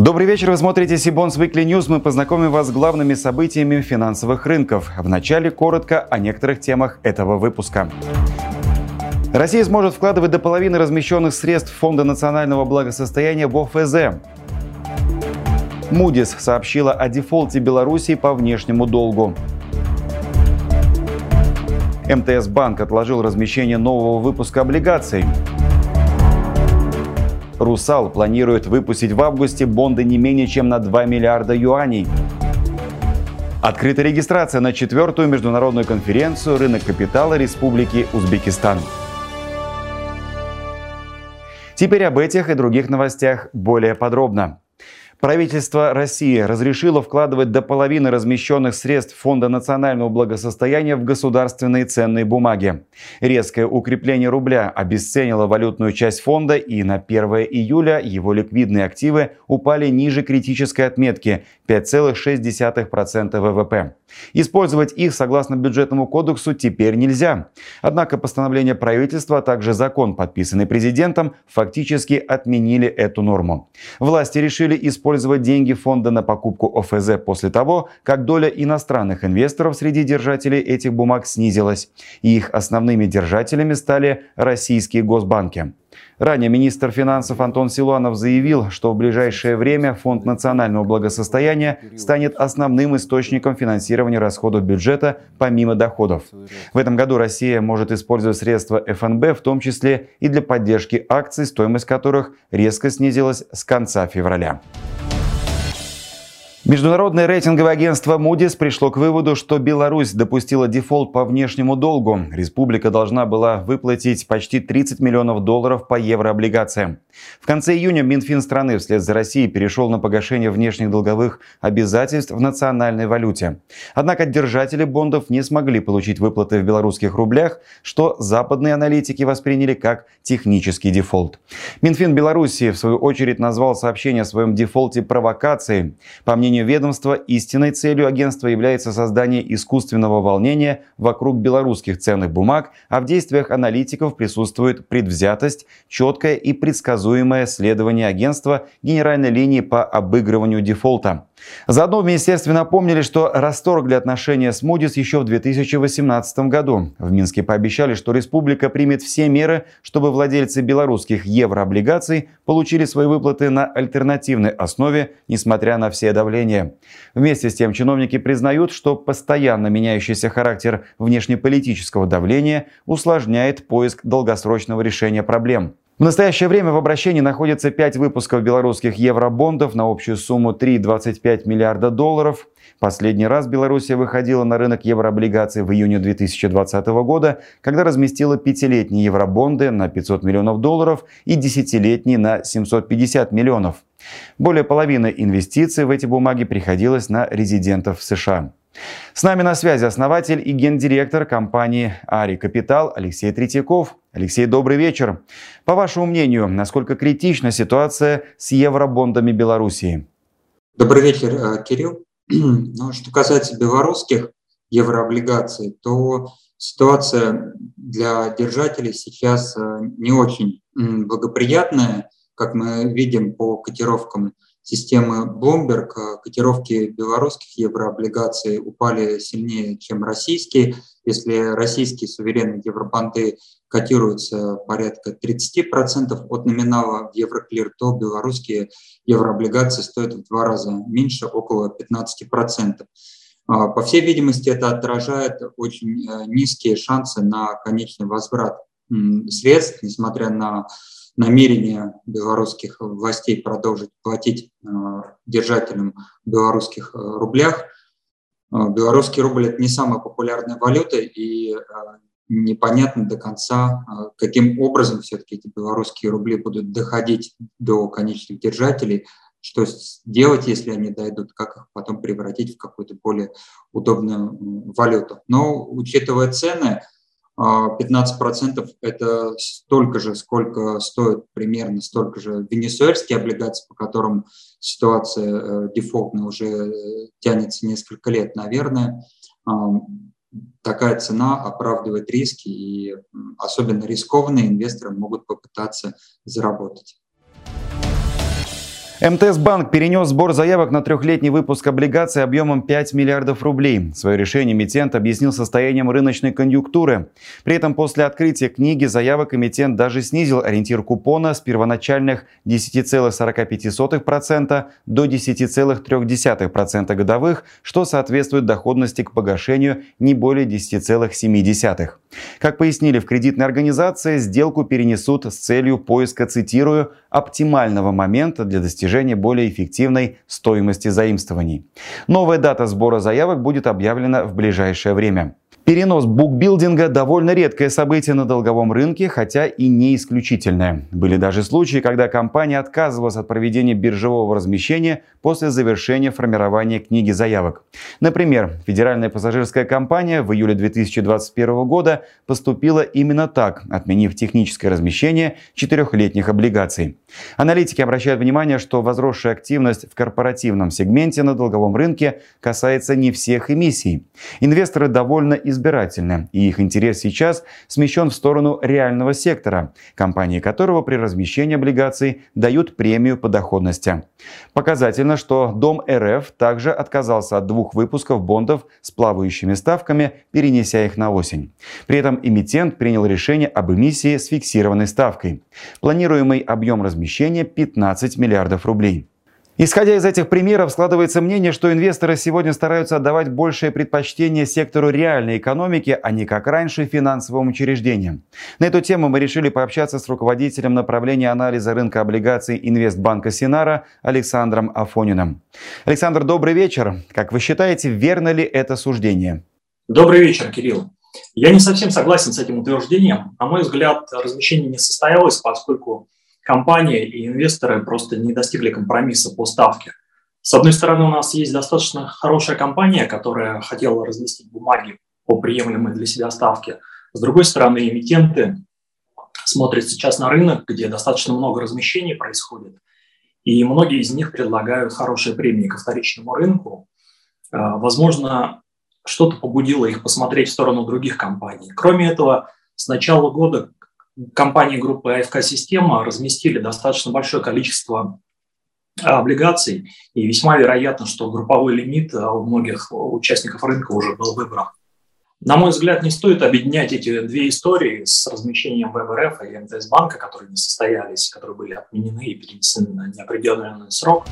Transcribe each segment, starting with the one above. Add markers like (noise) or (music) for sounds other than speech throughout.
Добрый вечер, вы смотрите Сибонс Weekly News. Мы познакомим вас с главными событиями финансовых рынков. Вначале коротко о некоторых темах этого выпуска. Россия сможет вкладывать до половины размещенных средств Фонда национального благосостояния в ОФЗ. Мудис сообщила о дефолте Белоруссии по внешнему долгу. МТС Банк отложил размещение нового выпуска облигаций. «Русал» планирует выпустить в августе бонды не менее чем на 2 миллиарда юаней. Открыта регистрация на четвертую международную конференцию «Рынок капитала Республики Узбекистан». Теперь об этих и других новостях более подробно. Правительство России разрешило вкладывать до половины размещенных средств Фонда национального благосостояния в государственные ценные бумаги. Резкое укрепление рубля обесценило валютную часть фонда, и на 1 июля его ликвидные активы упали ниже критической отметки 5,6% ВВП. Использовать их согласно бюджетному кодексу теперь нельзя. Однако постановление правительства, а также закон, подписанный президентом, фактически отменили эту норму. Власти решили использовать деньги фонда на покупку ОФЗ после того, как доля иностранных инвесторов среди держателей этих бумаг снизилась, и их основными держателями стали российские госбанки. Ранее министр финансов Антон Силуанов заявил, что в ближайшее время Фонд национального благосостояния станет основным источником финансирования расходов бюджета помимо доходов. В этом году Россия может использовать средства ФНБ, в том числе и для поддержки акций, стоимость которых резко снизилась с конца февраля. Международное рейтинговое агентство Moody's пришло к выводу, что Беларусь допустила дефолт по внешнему долгу. Республика должна была выплатить почти 30 миллионов долларов по еврооблигациям. В конце июня Минфин страны вслед за Россией перешел на погашение внешних долговых обязательств в национальной валюте. Однако держатели бондов не смогли получить выплаты в белорусских рублях, что западные аналитики восприняли как технический дефолт. Минфин Беларуси в свою очередь назвал сообщение о своем дефолте провокацией. По мнению мнению ведомства, истинной целью агентства является создание искусственного волнения вокруг белорусских ценных бумаг, а в действиях аналитиков присутствует предвзятость, четкое и предсказуемое следование агентства генеральной линии по обыгрыванию дефолта. Заодно в министерстве напомнили, что расторгли отношения с Moody's еще в 2018 году. В Минске пообещали, что республика примет все меры, чтобы владельцы белорусских еврооблигаций получили свои выплаты на альтернативной основе, несмотря на все давления. Вместе с тем чиновники признают, что постоянно меняющийся характер внешнеполитического давления усложняет поиск долгосрочного решения проблем. В настоящее время в обращении находится 5 выпусков белорусских евробондов на общую сумму 3,25 миллиарда долларов. Последний раз Белоруссия выходила на рынок еврооблигаций в июне 2020 года, когда разместила пятилетние евробонды на 500 миллионов долларов и десятилетние на 750 миллионов. Более половины инвестиций в эти бумаги приходилось на резидентов США. С нами на связи основатель и гендиректор компании Ари Капитал Алексей Третьяков. Алексей, добрый вечер. По вашему мнению, насколько критична ситуация с евробондами Белоруссии? Добрый вечер, э, Кирилл. (clears throat) Ну, что касается белорусских еврооблигаций, то ситуация для держателей сейчас э, не очень благоприятная, как мы видим по котировкам системы Bloomberg э, котировки белорусских еврооблигаций упали сильнее, чем российские. Если российские суверенные евробанды котируются порядка 30% от номинала в Евроклир, то белорусские еврооблигации стоят в два раза меньше, около 15%. А, по всей видимости, это отражает очень э, низкие шансы на конечный возврат средств, несмотря на намерение белорусских властей продолжить платить э, держателям белорусских э, рублях. Э, белорусский рубль – это не самая популярная валюта, и непонятно до конца, каким образом все-таки эти белорусские рубли будут доходить до конечных держателей, что делать, если они дойдут, как их потом превратить в какую-то более удобную валюту. Но учитывая цены, 15% а, это столько же, сколько стоит примерно столько же венесуэльские облигации, по которым ситуация э, дефолтная уже э, тянется несколько лет, наверное. Такая цена оправдывает риски, и особенно рискованные инвесторы могут попытаться заработать. МТС Банк перенес сбор заявок на трехлетний выпуск облигаций объемом 5 миллиардов рублей. Свое решение эмитент объяснил состоянием рыночной конъюнктуры. При этом после открытия книги заявок эмитент даже снизил ориентир купона с первоначальных 10,45% до 10,3% годовых, что соответствует доходности к погашению не более 10,7%. Как пояснили в кредитной организации, сделку перенесут с целью поиска, цитирую, оптимального момента для достижения более эффективной стоимости заимствований. Новая дата сбора заявок будет объявлена в ближайшее время. Перенос букбилдинга – довольно редкое событие на долговом рынке, хотя и не исключительное. Были даже случаи, когда компания отказывалась от проведения биржевого размещения после завершения формирования книги заявок. Например, Федеральная пассажирская компания в июле 2021 года поступила именно так, отменив техническое размещение четырехлетних облигаций. Аналитики обращают внимание, что возросшая активность в корпоративном сегменте на долговом рынке касается не всех эмиссий. Инвесторы довольно избирательны, и их интерес сейчас смещен в сторону реального сектора, компании которого при размещении облигаций дают премию по доходности. Показательно, что Дом РФ также отказался от двух выпусков бондов с плавающими ставками, перенеся их на осень. При этом эмитент принял решение об эмиссии с фиксированной ставкой. Планируемый объем размещения 15 миллиардов рублей. Исходя из этих примеров, складывается мнение, что инвесторы сегодня стараются отдавать большее предпочтение сектору реальной экономики, а не как раньше финансовым учреждениям. На эту тему мы решили пообщаться с руководителем направления анализа рынка облигаций Инвестбанка Синара Александром Афониным. Александр, добрый вечер. Как вы считаете, верно ли это суждение? Добрый вечер, Кирилл. Я не совсем согласен с этим утверждением. На мой взгляд, размещение не состоялось, поскольку компания и инвесторы просто не достигли компромисса по ставке. С одной стороны, у нас есть достаточно хорошая компания, которая хотела разместить бумаги по приемлемой для себя ставке. С другой стороны, эмитенты смотрят сейчас на рынок, где достаточно много размещений происходит, и многие из них предлагают хорошие премии ко вторичному рынку. А, возможно, что-то побудило их посмотреть в сторону других компаний. Кроме этого, с начала года компании группы АФК-система разместили достаточно большое количество а, облигаций, и весьма вероятно, что групповой лимит а, у многих участников рынка уже был выбран. На мой взгляд, не стоит объединять эти две истории с размещением ВВРФ и МТС банка, которые не состоялись, которые были отменены и перенесены на неопределенный срок.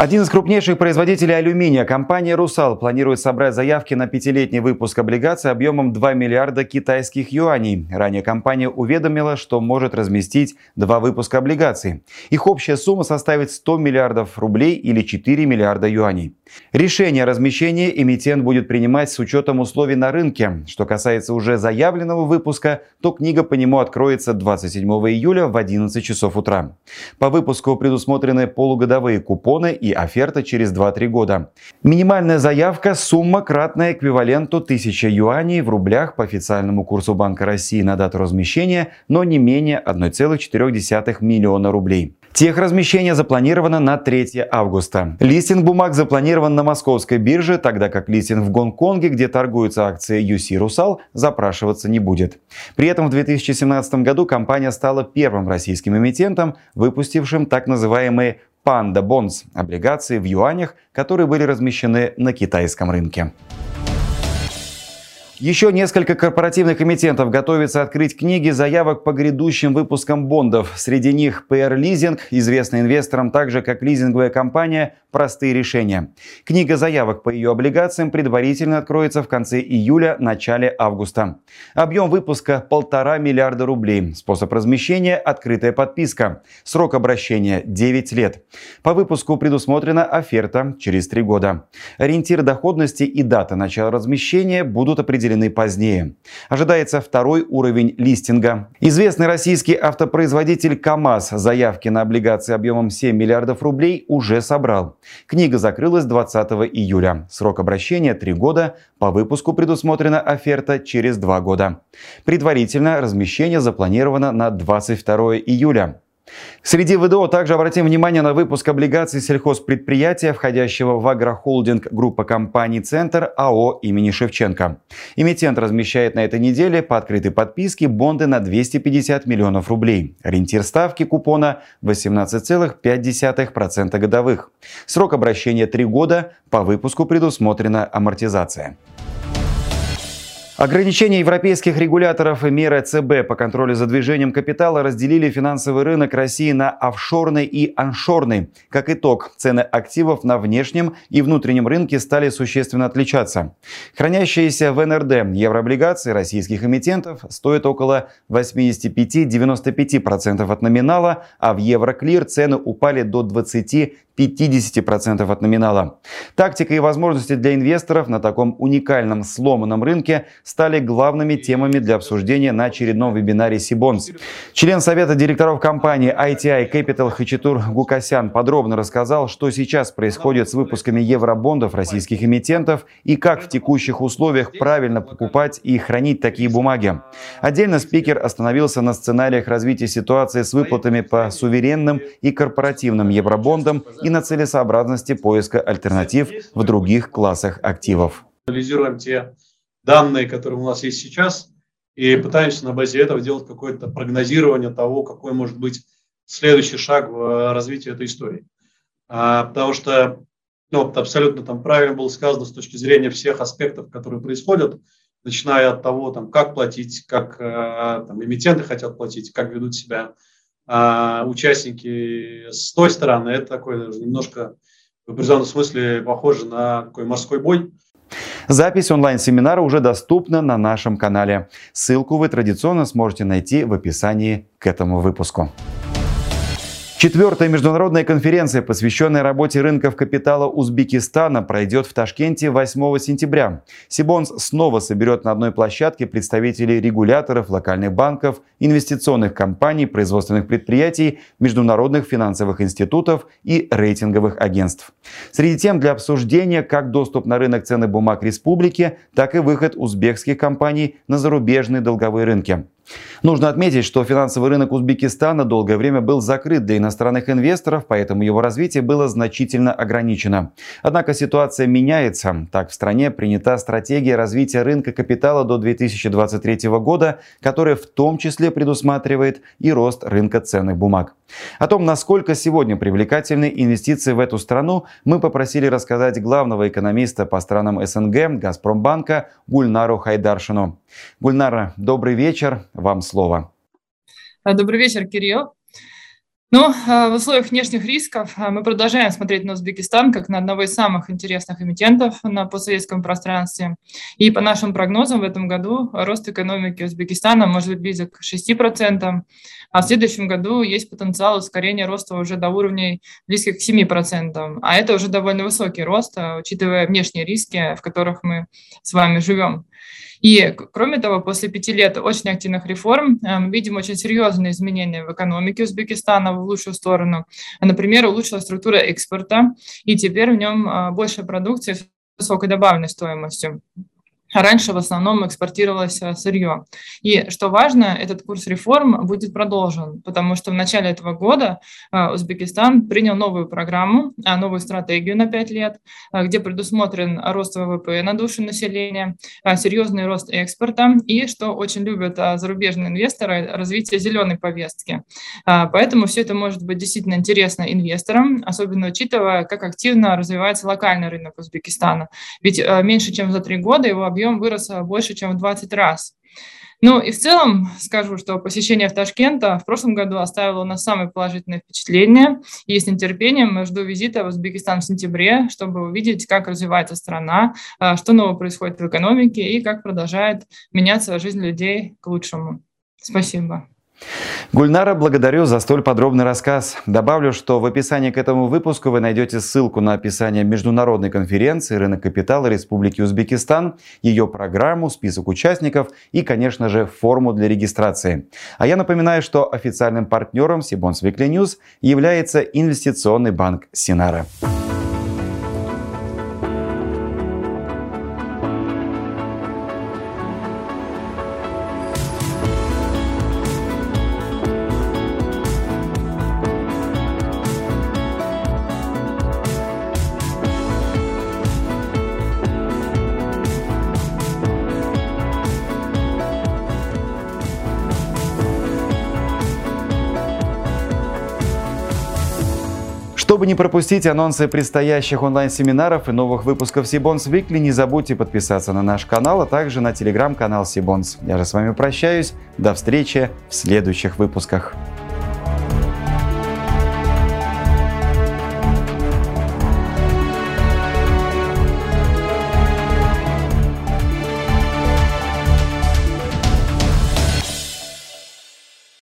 Один из крупнейших производителей алюминия, компания «Русал», планирует собрать заявки на пятилетний выпуск облигаций объемом 2 миллиарда китайских юаней. Ранее компания уведомила, что может разместить два выпуска облигаций. Их общая сумма составит 100 миллиардов рублей или 4 миллиарда юаней. Решение о размещении эмитент будет принимать с учетом условий на рынке. Что касается уже заявленного выпуска, то книга по нему откроется 27 июля в 11 часов утра. По выпуску предусмотрены полугодовые купоны и оферта через 2-3 года. Минимальная заявка – сумма, кратная эквиваленту 1000 юаней в рублях по официальному курсу Банка России на дату размещения, но не менее 1,4 миллиона рублей. Техразмещение запланировано на 3 августа. Листинг бумаг запланирован на московской бирже, тогда как листинг в Гонконге, где торгуются акции UC Русал, запрашиваться не будет. При этом в 2017 году компания стала первым российским эмитентом, выпустившим так называемые Panda Bonds – облигации в юанях, которые были размещены на китайском рынке. Еще несколько корпоративных эмитентов готовятся открыть книги заявок по грядущим выпускам бондов. Среди них PR Leasing, известный инвесторам так же, как лизинговая компания «Простые решения». Книга заявок по ее облигациям предварительно откроется в конце июля, начале августа. Объем выпуска – полтора миллиарда рублей. Способ размещения – открытая подписка. Срок обращения – 9 лет. По выпуску предусмотрена оферта через 3 года. Ориентир доходности и дата начала размещения будут определены определены позднее. Ожидается второй уровень листинга. Известный российский автопроизводитель КАМАЗ заявки на облигации объемом 7 миллиардов рублей уже собрал. Книга закрылась 20 июля. Срок обращения 3 года. По выпуску предусмотрена оферта через 2 года. Предварительно размещение запланировано на 22 июля. Среди ВДО также обратим внимание на выпуск облигаций сельхозпредприятия, входящего в агрохолдинг группа компаний «Центр» АО имени Шевченко. Эмитент размещает на этой неделе по открытой подписке бонды на 250 миллионов рублей. Ориентир ставки купона 18,5% годовых. Срок обращения 3 года, по выпуску предусмотрена амортизация. Ограничения европейских регуляторов и меры ЦБ по контролю за движением капитала разделили финансовый рынок России на офшорный и аншорный. Как итог, цены активов на внешнем и внутреннем рынке стали существенно отличаться. Хранящиеся в НРД еврооблигации российских эмитентов стоят около 85-95% от номинала, а в Евроклир цены упали до 20 50% от номинала. Тактика и возможности для инвесторов на таком уникальном сломанном рынке стали главными темами для обсуждения на очередном вебинаре Сибонс. Член совета директоров компании ITI Capital Хачатур Гукасян подробно рассказал, что сейчас происходит с выпусками евробондов российских эмитентов и как в текущих условиях правильно покупать и хранить такие бумаги. Отдельно спикер остановился на сценариях развития ситуации с выплатами по суверенным и корпоративным евробондам и на целесообразности поиска альтернатив в других классах активов. Анализируем те данные, которые у нас есть сейчас, и пытаемся на базе этого делать какое-то прогнозирование того, какой может быть следующий шаг в э, развитии этой истории. А, потому что ну, абсолютно там правильно было сказано с точки зрения всех аспектов, которые происходят, начиная от того, там, как платить, как э, там, эмитенты хотят платить, как ведут себя а участники с той стороны, это такой даже немножко в определенном смысле похоже на такой морской бой. Запись онлайн-семинара уже доступна на нашем канале. Ссылку вы традиционно сможете найти в описании к этому выпуску. Четвертая международная конференция, посвященная работе рынков капитала Узбекистана, пройдет в Ташкенте 8 сентября. Сибонс снова соберет на одной площадке представителей регуляторов, локальных банков, инвестиционных компаний, производственных предприятий, международных финансовых институтов и рейтинговых агентств. Среди тем для обсуждения как доступ на рынок ценных бумаг республики, так и выход узбекских компаний на зарубежные долговые рынки. Нужно отметить, что финансовый рынок Узбекистана долгое время был закрыт для иностранных инвесторов, поэтому его развитие было значительно ограничено. Однако ситуация меняется. Так, в стране принята стратегия развития рынка капитала до 2023 года, которая в том числе предусматривает и рост рынка ценных бумаг. О том, насколько сегодня привлекательны инвестиции в эту страну, мы попросили рассказать главного экономиста по странам СНГ Газпромбанка Гульнару Хайдаршину. Гульнара, добрый вечер, вам слово. Добрый вечер, Кирилл. Ну, в условиях внешних рисков а, мы продолжаем смотреть на Узбекистан как на одного из самых интересных эмитентов на постсоветском пространстве. И по нашим прогнозам в этом году рост экономики Узбекистана может быть близок к 6%, а в следующем году есть потенциал ускорения роста уже до уровней близких к 7%. А это уже довольно высокий рост, а, учитывая внешние риски, в которых мы с вами живем. И, кроме того, после пяти лет очень активных реформ мы видим очень серьезные изменения в экономике Узбекистана в лучшую сторону. Например, улучшилась структура экспорта, и теперь в нем э, больше продукции с высокой добавленной стоимостью. Раньше в основном экспортировалось э, сырье. И что важно, этот курс реформ будет продолжен, потому что в начале этого года э, Узбекистан принял новую программу, э, новую стратегию на 5 лет, где предусмотрен рост ВВП на душу населения, серьезный рост экспорта и, что очень любят зарубежные инвесторы, развитие зеленой повестки. Поэтому все это может быть действительно интересно инвесторам, особенно учитывая, как активно развивается локальный рынок Узбекистана. Ведь меньше чем за три года его объем объем вырос больше, чем в 20 раз. Ну и в целом скажу, что посещение в Ташкента в прошлом году оставило у нас самое положительное впечатление. И с нетерпением жду визита в Узбекистан в сентябре, чтобы увидеть, как развивается страна, а, что нового происходит в экономике и как продолжает меняться жизнь людей к лучшему. Спасибо. Гульнара, благодарю за столь подробный рассказ. Добавлю, что в описании к этому выпуску вы найдете ссылку на описание международной конференции «Рынок капитала Республики Узбекистан», ее программу, список участников и, конечно же, форму для регистрации. А я напоминаю, что официальным партнером Сибонс Weekly News является инвестиционный банк Синара. Чтобы не пропустить анонсы предстоящих онлайн-семинаров и новых выпусков Сибонс Weekly, не забудьте подписаться на наш канал, а также на телеграм-канал Сибонс. Я же с вами прощаюсь. До встречи в следующих выпусках.